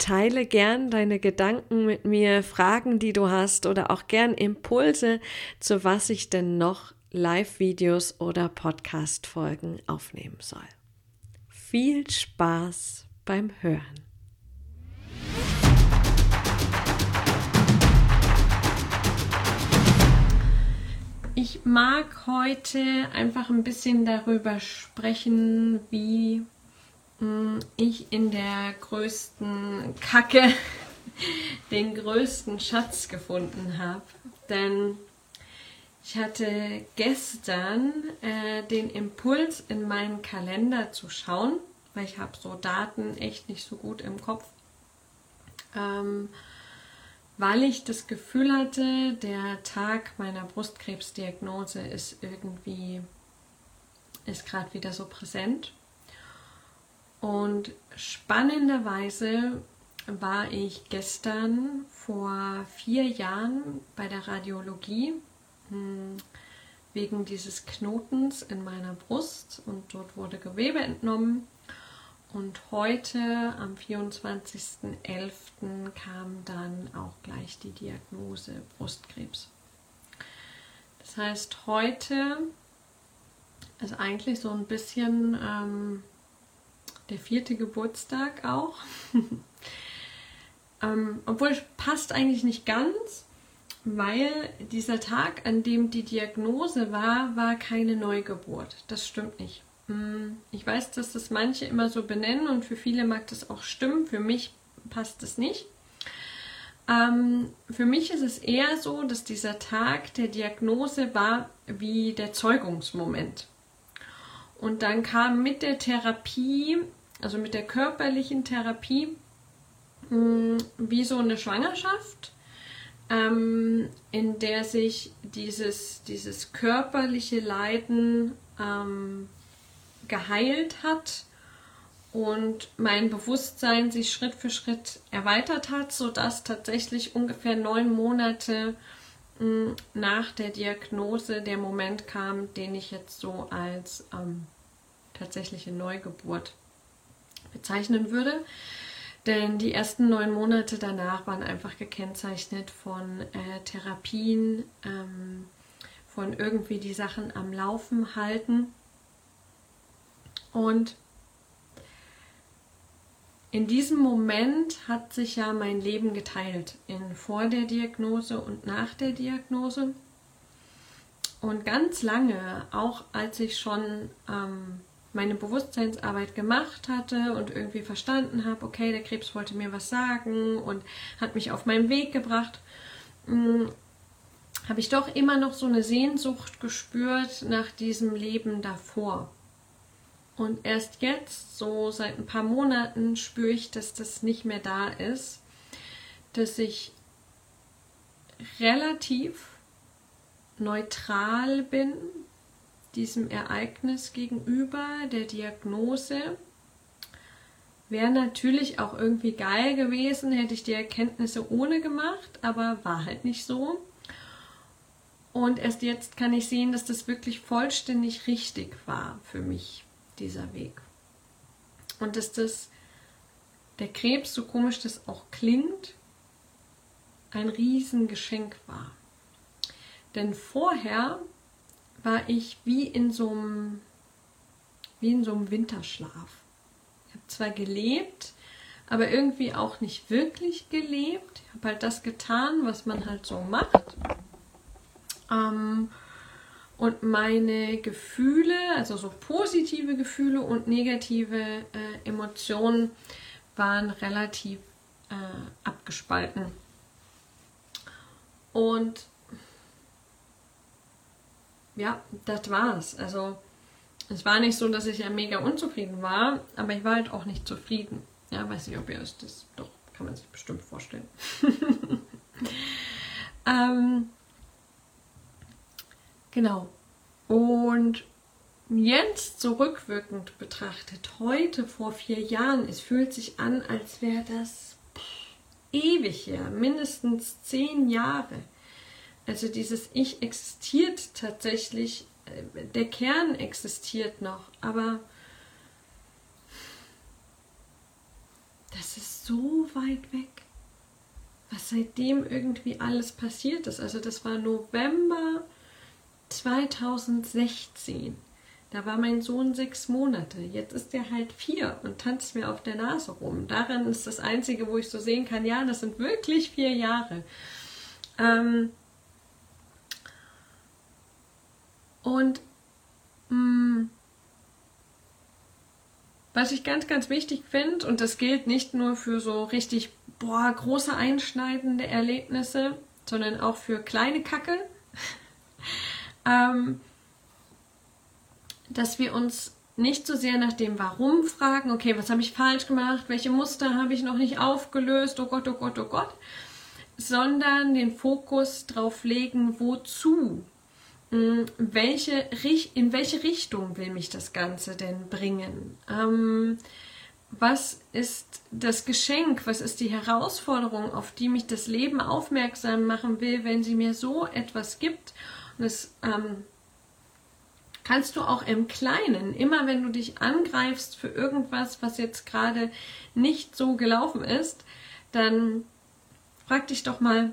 Teile gern deine Gedanken mit mir, Fragen, die du hast oder auch gern Impulse, zu was ich denn noch Live-Videos oder Podcast-Folgen aufnehmen soll. Viel Spaß beim Hören. Ich mag heute einfach ein bisschen darüber sprechen, wie ich in der größten Kacke den größten Schatz gefunden habe. Denn ich hatte gestern äh, den Impuls in meinen Kalender zu schauen, weil ich habe so Daten echt nicht so gut im Kopf. Ähm, weil ich das Gefühl hatte, der Tag meiner Brustkrebsdiagnose ist irgendwie, ist gerade wieder so präsent. Und spannenderweise war ich gestern vor vier Jahren bei der Radiologie hm, wegen dieses Knotens in meiner Brust und dort wurde Gewebe entnommen. Und heute, am 24.11., kam dann auch gleich die Diagnose Brustkrebs. Das heißt, heute ist eigentlich so ein bisschen ähm, der vierte Geburtstag auch. ähm, obwohl passt eigentlich nicht ganz, weil dieser Tag, an dem die Diagnose war, war keine Neugeburt. Das stimmt nicht. Hm, ich weiß, dass das manche immer so benennen und für viele mag das auch stimmen. Für mich passt es nicht. Ähm, für mich ist es eher so, dass dieser Tag der Diagnose war wie der Zeugungsmoment. Und dann kam mit der Therapie, also mit der körperlichen Therapie, mh, hm, wie so eine Schwangerschaft, ähm, in der sich dieses, dieses körperliche Leiden ähm, geheilt hat und mein Bewusstsein sich Schritt für Schritt erweitert hat, sodass tatsächlich ungefähr neun Monate hm, nach der Diagnose der Moment kam, den ich jetzt so als ähm, tatsächliche Neugeburt bezeichnen würde. Denn die ersten neun Monate danach waren einfach gekennzeichnet von äh, Therapien, ähm, von irgendwie die Sachen am Laufen halten. Und in diesem Moment hat sich ja mein Leben geteilt in vor der Diagnose und nach der Diagnose. Und ganz lange, auch als ich schon ähm, meine Bewusstseinsarbeit gemacht hatte und irgendwie verstanden habe, okay, der Krebs wollte mir was sagen und hat mich auf meinen Weg gebracht, hm, habe ich doch immer noch so eine Sehnsucht gespürt nach diesem Leben davor. Und erst jetzt, so seit ein paar Monaten, spüre ich, dass das nicht mehr da ist, dass ich relativ neutral bin diesem Ereignis gegenüber, der Diagnose. Wäre natürlich auch irgendwie geil gewesen, hätte ich die Erkenntnisse ohne gemacht, aber war halt nicht so. Und erst jetzt kann ich sehen, dass das wirklich vollständig richtig war für mich dieser Weg. Und dass das, der Krebs, so komisch das auch klingt, ein Riesengeschenk war. Denn vorher war ich wie in so einem, wie in so einem Winterschlaf. Ich habe zwar gelebt, aber irgendwie auch nicht wirklich gelebt. Ich habe halt das getan, was man halt so macht. Ähm, und meine Gefühle, also so positive Gefühle und negative äh, Emotionen, waren relativ äh, abgespalten. Und ja, das war's. Also es war nicht so, dass ich ja mega unzufrieden war, aber ich war halt auch nicht zufrieden. Ja, weiß nicht, ob ihr euch das doch kann man sich bestimmt vorstellen. ähm, Genau. Und jetzt zurückwirkend betrachtet, heute vor vier Jahren, es fühlt sich an, als wäre das ewig her, mindestens zehn Jahre. Also dieses Ich existiert tatsächlich, äh, der Kern existiert noch, aber das ist so weit weg, was seitdem irgendwie alles passiert ist. Also das war November 2016. Da war mein Sohn sechs Monate. Jetzt ist er halt vier und tanzt mir auf der Nase rum. Daran ist das Einzige, wo ich so sehen kann, ja, das sind wirklich vier Jahre. Ähm und mh, mm, was ich ganz, ganz wichtig finde, und das gilt nicht nur für so richtig boah, große einschneidende Erlebnisse, sondern auch für kleine Kacke, ähm, dass wir uns nicht so sehr nach dem Warum fragen, okay, was habe ich falsch gemacht, welche Muster habe ich noch nicht aufgelöst, oh Gott, oh Gott, oh Gott, sondern den Fokus darauf legen, wozu, welche, in welche Richtung will mich das Ganze denn bringen? Ähm, was ist das Geschenk, was ist die Herausforderung, auf die mich das Leben aufmerksam machen will, wenn sie mir so etwas gibt? Und es ähm, kannst du auch im Kleinen, immer wenn du dich angreifst für irgendwas, was jetzt gerade nicht so gelaufen ist, dann frag dich doch mal,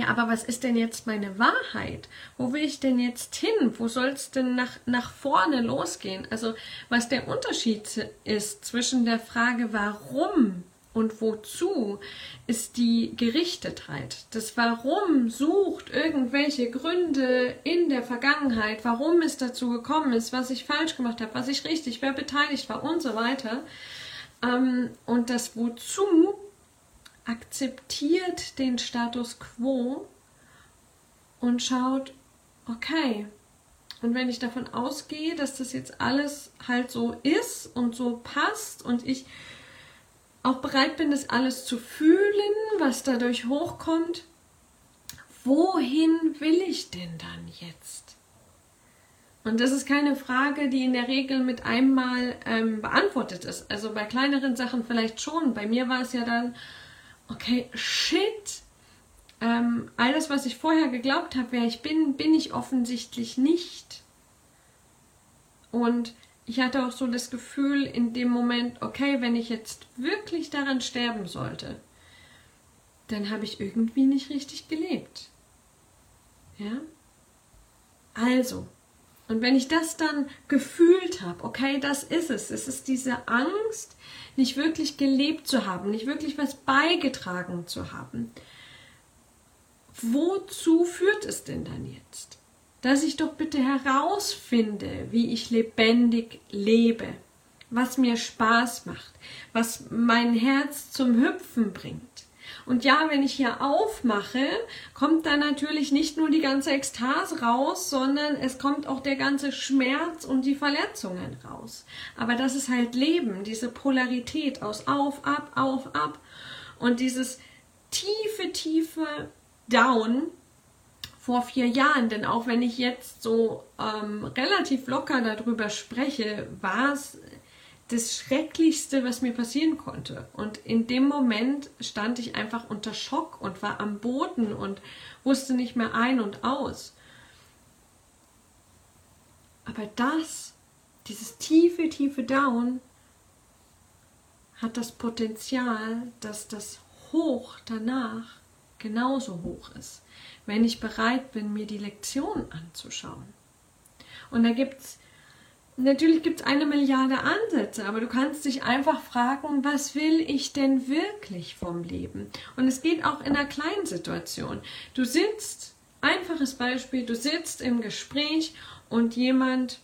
ja, aber was ist denn jetzt meine Wahrheit? Wo will ich denn jetzt hin? Wo soll es denn nach, nach vorne losgehen? Also, was der Unterschied ist zwischen der Frage, warum und wozu, ist die Gerichtetheit. Das Warum sucht irgendwelche Gründe in der Vergangenheit, warum es dazu gekommen ist, was ich falsch gemacht habe, was ich richtig, wer beteiligt war und so weiter. Ähm, und das Wozu akzeptiert den Status quo und schaut, okay, und wenn ich davon ausgehe, dass das jetzt alles halt so ist und so passt und ich auch bereit bin, das alles zu fühlen, was dadurch hochkommt, wohin will ich denn dann jetzt? Und das ist keine Frage, die in der Regel mit einmal ähm, beantwortet ist. Also bei kleineren Sachen vielleicht schon. Bei mir war es ja dann, okay, shit, ähm, all das, was ich vorher geglaubt habe, wer ich bin, bin ich offensichtlich nicht. Und ich hatte auch so das Gefühl in dem Moment, okay, wenn ich jetzt wirklich daran sterben sollte, dann habe ich irgendwie nicht richtig gelebt. Ja? Also, und wenn ich das dann gefühlt habe, okay, das ist es, es ist diese Angst, nicht wirklich gelebt zu haben, nicht wirklich was beigetragen zu haben. Wozu führt es denn dann jetzt? dass ich doch bitte herausfinde, wie ich lebendig lebe, was mir Spaß macht, was mein Herz zum Hüpfen bringt. Und ja, wenn ich hier aufmache, kommt da natürlich nicht nur die ganze Ekstase raus, sondern es kommt auch der ganze Schmerz und die Verletzungen raus. Aber das ist halt Leben, diese Polarität aus auf, ab, auf, ab. Und dieses tiefe, tiefe Down, vor vier Jahren, denn auch wenn ich jetzt so ähm, relativ locker darüber spreche, war es das Schrecklichste, was mir passieren konnte. Und in dem Moment stand ich einfach unter Schock und war am Boden und wusste nicht mehr ein und aus. Aber das, dieses tiefe, tiefe Down, hat das Potenzial, dass das Hoch danach genauso hoch ist wenn ich bereit bin, mir die Lektion anzuschauen. Und da gibt es, natürlich gibt es eine Milliarde Ansätze, aber du kannst dich einfach fragen, was will ich denn wirklich vom Leben? Und es geht auch in einer kleinen Situation. Du sitzt, einfaches Beispiel, du sitzt im Gespräch und jemand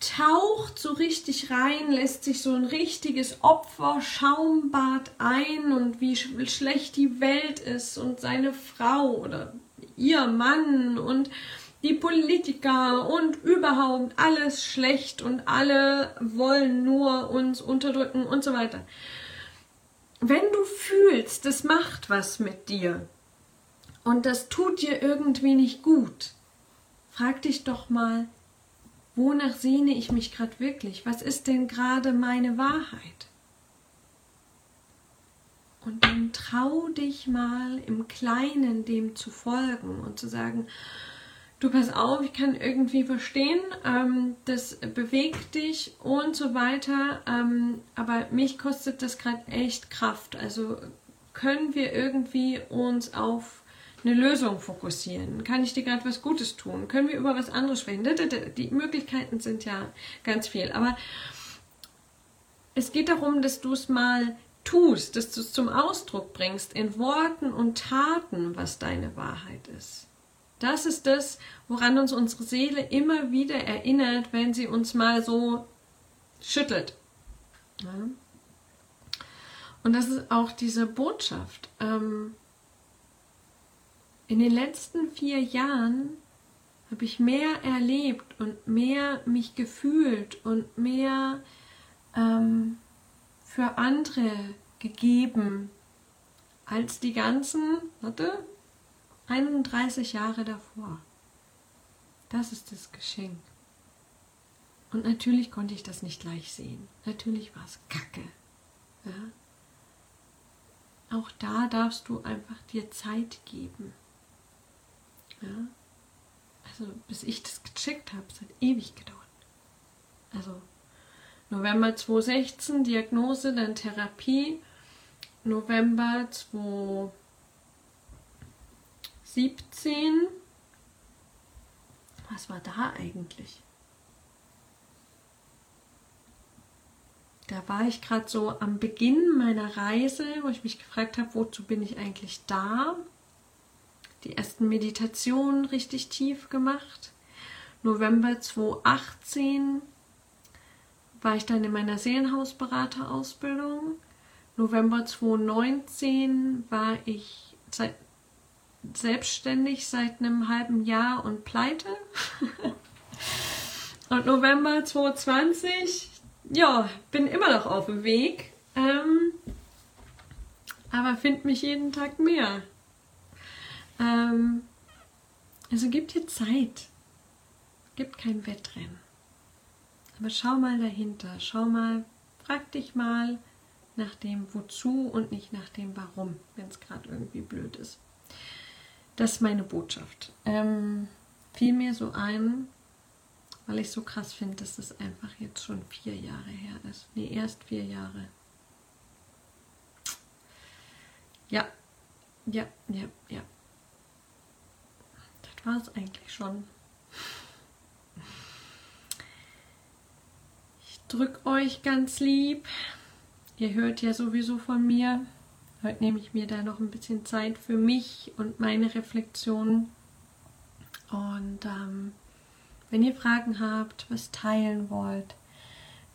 taucht so richtig rein, lässt sich so ein richtiges Opfer-Schaumbad ein und wie schlecht die Welt ist und seine Frau oder ihr Mann und die Politiker und überhaupt alles schlecht und alle wollen nur uns unterdrücken und so weiter. Wenn du fühlst, das macht was mit dir und das tut dir irgendwie nicht gut, frag dich doch mal, Wonach sehne ich mich gerade wirklich? Was ist denn gerade meine Wahrheit? Und dann trau dich mal im Kleinen dem zu folgen und zu sagen, du pass auf, ich kann irgendwie verstehen, ähm, das bewegt dich und so weiter, ähm, aber mich kostet das gerade echt Kraft. Also können wir irgendwie uns auf eine Lösung fokussieren? Kann ich dir gerade was Gutes tun? Können wir über was anderes sprechen? Die Möglichkeiten sind ja ganz viel. Aber es geht darum, dass du es mal tust, dass du es zum Ausdruck bringst in Worten und Taten, was deine Wahrheit ist. Das ist das, woran uns unsere Seele immer wieder erinnert, wenn sie uns mal so schüttelt. Ja. Und das ist auch diese Botschaft. Ähm, in den letzten vier Jahren habe ich mehr erlebt und mehr mich gefühlt und mehr ähm, für andere gegeben als die ganzen, warte, 31 Jahre davor. Das ist das Geschenk. Und natürlich konnte ich das nicht gleich sehen. Natürlich war es Kacke. Ja? Auch da darfst du einfach dir Zeit geben. Ja? also bis ich das gecheckt habe, es hat ewig gedauert. Also November 2016 Diagnose, dann Therapie. November 2017. Was war da eigentlich? Da war ich gerade so am Beginn meiner Reise, wo ich mich gefragt habe, wozu bin ich eigentlich da? Die ersten Meditationen richtig tief gemacht. November 2018 war ich dann in meiner Seelenhausberaterausbildung. November 2019 war ich selbstständig seit einem halben Jahr und pleite. und November 2020, ja, bin immer noch auf dem Weg. Ähm, aber finde mich jeden Tag mehr. Ähm, also gibt dir Zeit. Gibt kein Wettrennen. Aber schau mal dahinter, schau mal, frag dich mal nach dem Wozu und nicht nach dem Warum, wenn es gerade irgendwie blöd ist. Das ist meine Botschaft. Ähm, fiel mir so ein, weil ich so krass finde, dass das einfach jetzt schon vier Jahre her ist. Nee, erst vier Jahre. Ja, ja, ja, ja. Das war es eigentlich schon. drück euch ganz lieb. Ihr hört ja sowieso von mir. Heute nehme ich mir da noch ein bisschen Zeit für mich und meine Reflexion. Und ähm, wenn ihr Fragen habt, was teilen wollt,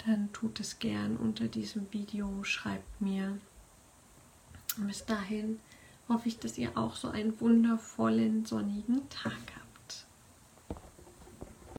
dann tut es gern unter diesem Video, schreibt mir. Und bis dahin hoffe ich, dass ihr auch so einen wundervollen sonnigen Tag habt.